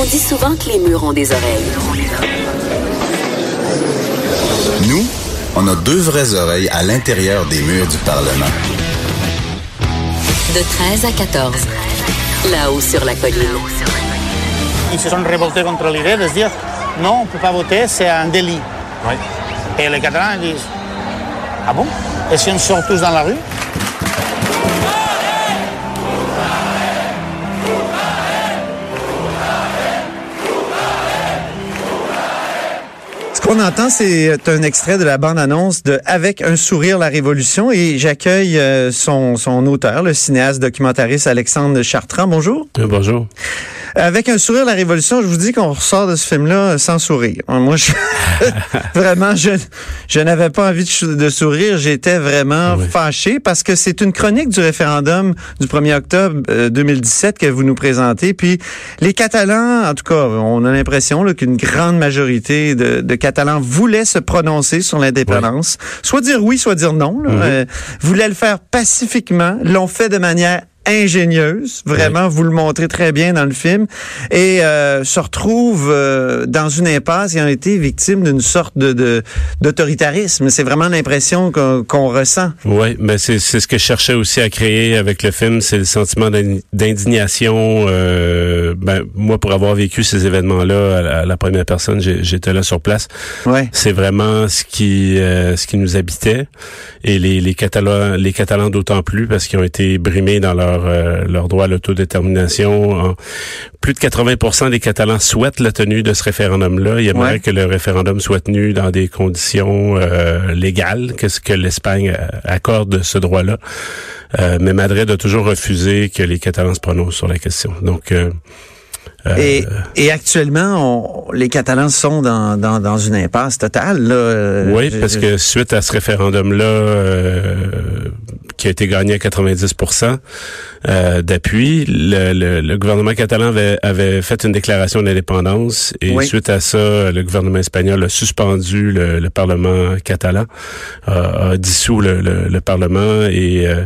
On dit souvent que les murs ont des oreilles. Nous, on a deux vraies oreilles à l'intérieur des murs du Parlement. De 13 à 14. Là-haut sur la colline. Ils se sont révoltés contre l'idée de se dire non, on ne peut pas voter, c'est un délit. Et les Catalans disent Ah bon? Et si on sort tous dans la rue? Qu'on entend, c'est un extrait de la bande-annonce de Avec un sourire, la révolution. Et j'accueille euh, son, auteur, le cinéaste documentariste Alexandre Chartrand. Bonjour. Euh, bonjour. Avec un sourire, la révolution, je vous dis qu'on ressort de ce film-là sans sourire. Moi, je, vraiment, je, je n'avais pas envie de, de sourire. J'étais vraiment Oui. fâché parce que c'est une chronique du référendum du 1er octobre euh, 2017 que vous nous présentez. Puis les Catalans, en tout cas, on a l'impression là, qu'une grande majorité de, de Catalans voulaient se prononcer sur l'indépendance. Soit dire oui, soit dire non. Là. Mhm. Euh, voulaient le faire pacifiquement. L'ont fait de manière ingénieuse, vraiment, vous le montrez très bien dans le film, et euh, se retrouvent euh, dans une impasse et ont été victimes d'une sorte de de- d'autoritarisme. C'est vraiment l'impression qu'on qu'on ressent. Oui, mais c'est c'est ce que je cherchais aussi à créer avec le film, c'est le sentiment d'in- d'indignation. euh, ben, moi, pour avoir vécu ces événements-là, à la, à la première personne, j'ai- j'étais là sur place. Ouais. C'est vraiment ce qui euh, ce qui nous habitait et les, les Catalans les Catalans d'autant plus parce qu'ils ont été brimés dans leur euh, leur droit à l'autodétermination. Plus de 80% des Catalans souhaitent la tenue de ce référendum-là. Ils aimeraient Ouais. que le référendum soit tenu dans des conditions euh, légales, que ce que l'Espagne euh, accorde ce droit-là. Euh, mais Madrid a toujours refusé que les Catalans se prononcent sur la question. Donc euh, Et, et actuellement, on- les Catalans sont dans, dans, dans une impasse totale. Là. Euh, Oui, parce que suite à ce référendum-là, euh, qui a été gagné à 90% euh, d'appui, le, le- le gouvernement catalan avait, avait fait une déclaration d'indépendance et Oui. suite à ça, le gouvernement espagnol a suspendu le, le Parlement catalan, a, a dissous le, le- le Parlement et euh,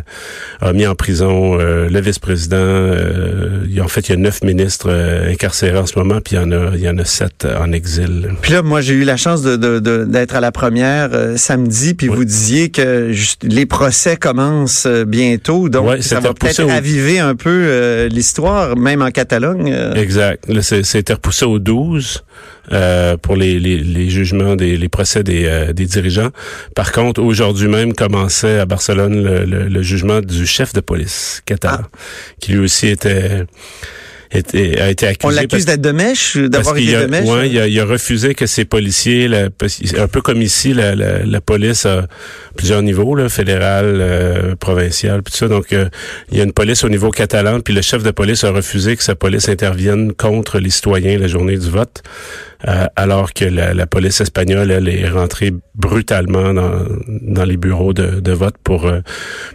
a mis en prison euh, le vice-président. Euh, en fait, il y a neuf ministres euh, incarcérés en ce moment, puis il y en a, il y en a sept en exil. Puis là, moi, j'ai eu la chance de, de- de- d'être à la première euh, samedi, puis Oui. vous disiez que juste, les procès commencent euh, bientôt, donc ça va peut-être au- raviver un peu euh, l'histoire, même en Catalogne. euh. Exact. Là, c'est- repoussé au 12 euh, pour les, les, les jugements, des, les procès des, euh, des dirigeants. Par contre, aujourd'hui même commençait à Barcelone le, le- le jugement du chef de police catalan, qui lui aussi était, était a été accusé. On l'accuse d'être de mèche, d'avoir été a, de mèche. ouais, il, a, il a refusé que ses policiers, la- un peu comme ici, la, la, la police a plusieurs niveaux, là, fédéral, euh, provincial, puis tout ça. Donc, euh, il y a une police au niveau catalan, puis le chef de police a refusé que sa police intervienne contre les citoyens la journée du vote, euh, alors que la, la police espagnole, elle, est rentrée brutalement dans, dans les bureaux de, de vote pour euh,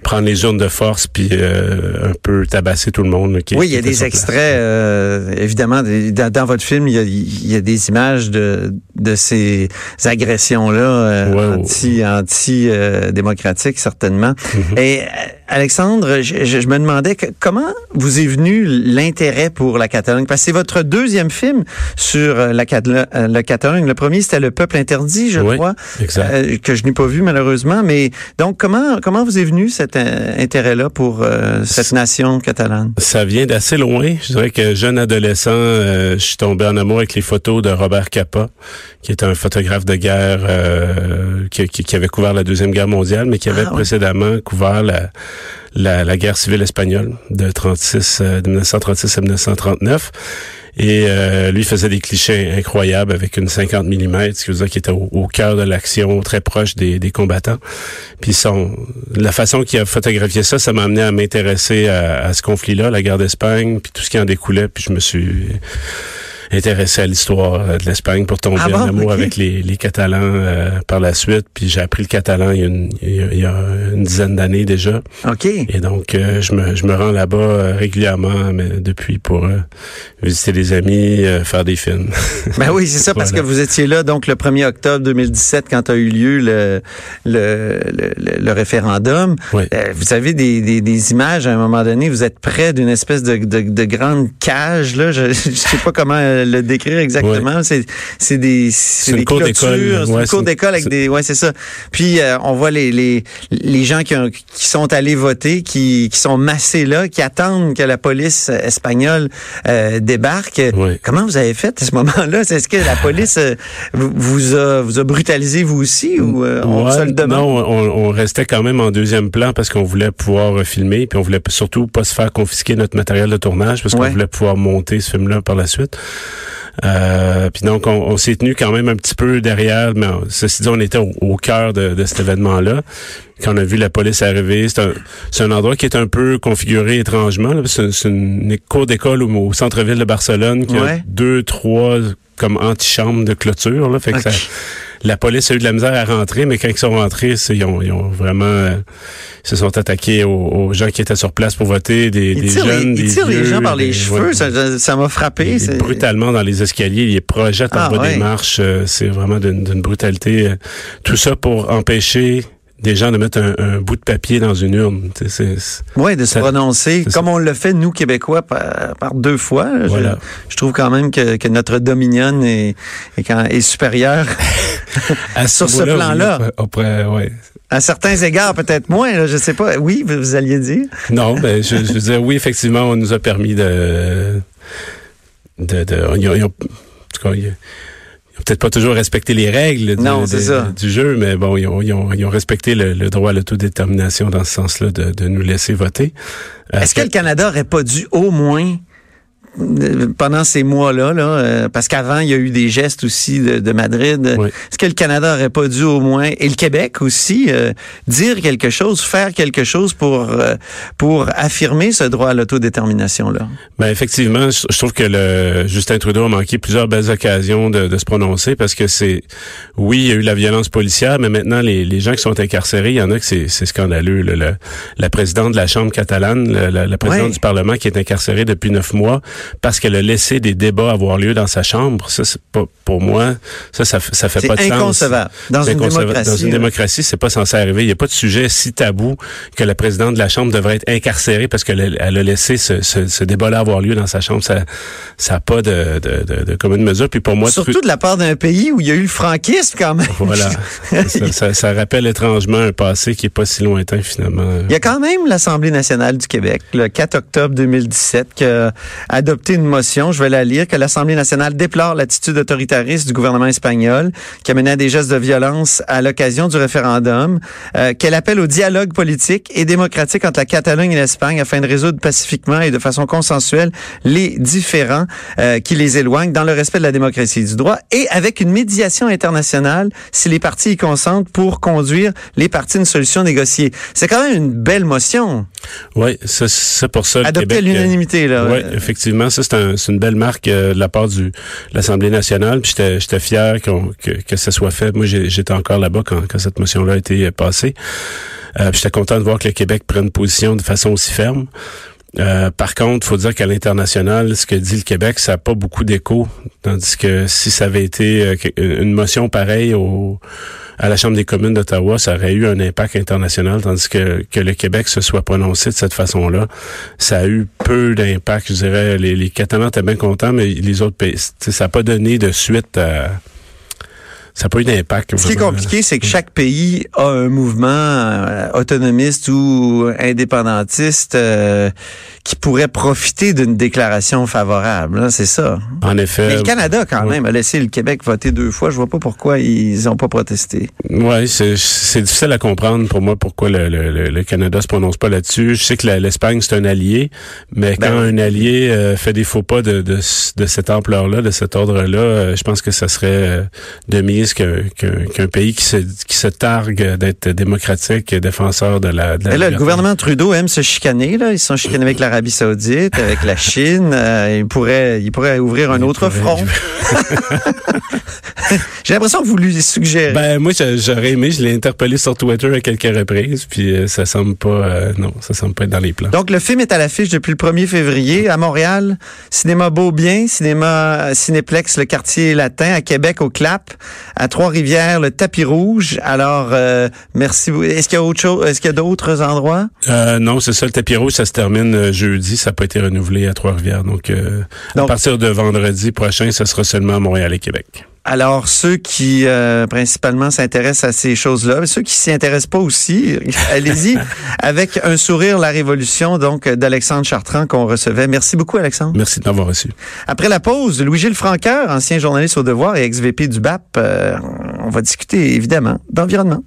prendre les urnes de force, puis euh, un peu tabasser tout le monde. qui- Oui, il y a des extraits, euh, évidemment, dans, dans votre film, il y a, il y a des images de, de ces agressions-là euh, anti, anti euh, démocratiques, certainement. Mhm. Et euh, Alexandre, je, je- je me demandais que- comment vous est venu l'intérêt pour la Catalogne, parce que c'est votre deuxième film sur euh, la, euh, la Catalogne. Le premier, c'était Le Peuple interdit, je Oui, crois, exact. euh, que je n'ai pas vu malheureusement. Mais donc, comment comment vous est venu cet intérêt-là pour euh, cette nation catalane? Ça vient d'assez loin. Je dirais que jeune adolescent, euh, je suis tombé en amour avec les photos de Robert Capa, qui est un photographe de guerre euh, qui, qui- qui avait couvert la Deuxième Guerre mondiale, mais qui avait Ah, précédemment couvert la, la, la guerre civile espagnole de 36, euh, de 1936 à 1939. Et euh, lui faisait des clichés incroyables avec une 50 mm, ce qui veut dire qu'il était au, au cœur de l'action, très proche des, des combattants. Puis son, la façon qu'il a photographié ça, ça m'a amené à m'intéresser à, à ce conflit-là, la guerre d'Espagne, puis tout ce qui en découlait. Puis je me suis intéressé à l'histoire euh, de l'Espagne pour tomber Ah bon? en amour avec les, les Catalans euh, par la suite. Puis j'ai appris le catalan il y a une, il y a- une dizaine d'années déjà. OK. Et donc, euh, je, me, je me rends là-bas euh, régulièrement mais depuis pour euh, visiter des amis, euh, faire des films. Ben oui, c'est ça, parce que vous étiez là donc le 1er octobre 2017 quand a eu lieu le, le, le, le- référendum. Oui. Euh, vous avez des, des, des images à un moment donné, vous êtes près d'une espèce de, de, de grande cage, là. Je, je sais pas comment le, le décrire exactement. C'est c'est des c'est des clôtures, c'est Ouais, une cour d'école avec des ouais c'est ça. Puis euh, on voit les les les gens qui ont- qui sont allés voter, qui qui sont massés là, qui attendent que la police espagnole euh, débarque. Ouais. Comment vous avez fait à ce moment-là? Est-ce que la police euh, vous, a vous a brutalisé vous aussi ou euh, on Ouais, se le demande? non, on, on restait quand même en deuxième plan parce qu'on voulait pouvoir filmer, puis on voulait surtout pas se faire confisquer notre matériel de tournage parce qu'on Ouais. voulait pouvoir monter ce film-là par la suite. Euh, puis donc, on, on s'est tenu quand même un petit peu derrière, mais ceci dit, on était au, au cœur de, de cet événement-là. Quand on a vu la police arriver, c'est un, c'est un endroit qui est un peu configuré étrangement. là. C'est, c'est une cour d'école au, au centre-ville de Barcelone qui Ouais. a deux, trois comme antichambres de clôture. Là, fait que ça, la police a eu de la misère à rentrer, mais quand ils sont rentrés, ils ont, ils ont vraiment euh, ils se sont attaqués aux, aux gens qui étaient sur place pour voter, des, des tirent, jeunes, les, ils des tirent les gens par les des- cheveux, ouais. ça m'a frappé. Ils- brutalement dans les escaliers, ils les projettent en Ah, bas ouais. des marches. euh, c'est vraiment d'une d'une brutalité. euh, Tout ça pour empêcher des gens de mettre un, un bout de papier dans une urne. Oui, de se Ça- prononcer comme on le fait, nous, Québécois, par, par deux fois. Je- Voilà. Je, trouve quand même que, que notre dominion est, est, quand- est supérieure à Sur ce plan-là. ouais. à certains égards, peut-être moins. Là, je sais pas. Oui, vous, vous alliez dire? Non, ben, je, je veux dire, oui, effectivement, on nous a permis de... de, de ils ont- peut-être pas toujours respecté les règles du, Non, c'est des- ça. du jeu, mais bon, ils ont, ils ont, ils ont respecté le, le droit à l'autodétermination dans ce sens-là de, de nous laisser voter. Euh, Est-ce que le Canada aurait pas dû au moins pendant ces mois-là, là, euh, parce qu'avant, il y a eu des gestes aussi de, de Madrid. Oui. Est-ce que le Canada aurait pas dû au moins, et le Québec aussi, euh, dire quelque chose, faire quelque chose pour, euh, pour affirmer ce droit à l'autodétermination-là? Ben effectivement, je trouve que le Justin Trudeau a manqué plusieurs belles occasions de, de se prononcer parce que c'est oui, il y a eu la violence policière, mais maintenant les, les gens qui sont incarcérés, il y en a que c'est scandaleux. là. Le- la présidente de la Chambre catalane, la, la présidente du Parlement qui est incarcérée depuis neuf mois parce qu'elle a laissé des débats avoir lieu dans sa chambre. Ça, c'est pas pour moi. Ça, ça, ça fait pas de sens. inconcevable. Dans C'est une inconcevable. démocratie. Dans une là. démocratie, c'est pas censé arriver. Il n'y a pas de sujet si tabou que la présidente de la Chambre devrait être incarcérée parce qu'elle a- elle a laissé ce, ce, ce débat-là avoir lieu dans sa chambre. Ça ça n'a pas de, de, de, de commune mesure. Puis pour moi, Surtout de la part d'un pays où il y a eu le franquisme quand même. voilà. ça, ça, ça rappelle étrangement un passé qui est pas si lointain finalement. Il y a quand même l'Assemblée nationale du Québec, le 4 octobre 2017, qui a adopté une motion, je vais la lire, que l'Assemblée nationale déplore l'attitude autoritariste du gouvernement espagnol, qui a mené à des gestes de violence à l'occasion du référendum, euh, qu'elle appelle au dialogue politique et démocratique entre la Catalogne et l'Espagne afin de résoudre pacifiquement et de façon consensuelle les différends euh, qui les éloignent dans le respect de la démocratie et du droit et avec une médiation internationale si les partis y consentent pour conduire les partis à une solution négociée. C'est quand même une belle motion. Oui, c'est pour ça. Adopté à euh, l'unanimité, là. Oui, Euh, ça c'est un- une belle marque euh, de la part du de l'Assemblée nationale. Puis j'étais fier que que ça soit fait. Moi, j'étais encore là-bas quand, quand cette motion-là a été euh, passée. Euh, j'étais content de voir que le Québec prenne position de façon aussi ferme. Euh, par contre, faut dire qu'à l'international, ce que dit le Québec, ça n'a pas beaucoup d'écho. Tandis que si ça avait été euh, une motion pareille au, à la Chambre des communes d'Ottawa, ça aurait eu un impact international. Tandis que, que le Québec se soit prononcé de cette façon-là, ça a eu peu d'impact. Je dirais, les, les Catalans étaient bien contents, mais les autres pays, ça n'a pas donné de suite à... Ça n'a pas eu d'impact. Ce qui est compliqué, c'est que chaque pays a un mouvement euh, autonomiste ou indépendantiste euh, qui pourrait profiter d'une déclaration favorable. hein, c'est ça? En effet. Mais le Canada, quand oui. même, a laissé le Québec voter deux fois. Je vois pas pourquoi ils n'ont pas protesté. Oui, c'est difficile à comprendre pour moi pourquoi le, le, le- Canada se prononce pas là-dessus. Je sais que la- l'Espagne, c'est un allié, mais Ben quand oui. un allié euh, fait des faux pas de, de, de cette ampleur-là, de cet ordre-là, euh, je pense que ça serait euh, de mise qu'un pays qui se, qui se targue d'être démocratique, défenseur de la... De la là, le gouvernement Trudeau aime se chicaner. Là. Ils se sont chicanés avec l'Arabie saoudite, avec la Chine. Euh, il, pourrait, il pourrait ouvrir un Il autre front. J'ai l'impression que vous lui suggérez. Ben moi j'a- j'aurais aimé, je l'ai interpellé sur Twitter à quelques reprises, puis euh, ça semble pas, euh, non, ça semble pas être dans les plans. Donc, le film est à l'affiche depuis le 1er février à Montréal, Cinéma Beaubien, Cinéma Cinéplex, le quartier latin, à Québec, au CLAP, À Trois-Rivières, le tapis rouge. Alors, euh, merci. Est-ce qu'il y a autre chose? Est-ce qu'il y a d'autres endroits? Non, c'est ça. Le tapis rouge, ça se termine euh, jeudi. Ça n'a pas été renouvelé à Trois-Rivières. Donc, euh, à partir de vendredi prochain, ça sera seulement à Montréal et Québec. Alors, ceux qui euh, principalement s'intéressent à ces choses-là, ceux qui s'y intéressent pas aussi, allez-y avec un sourire la révolution donc d'Alexandre Chartrand qu'on recevait. Merci beaucoup Alexandre. Merci de m'avoir reçu. Après la pause, Louis-Gilles Franqueur, ancien journaliste au devoir et ex-VP du BAP, euh, on va discuter évidemment d'environnement.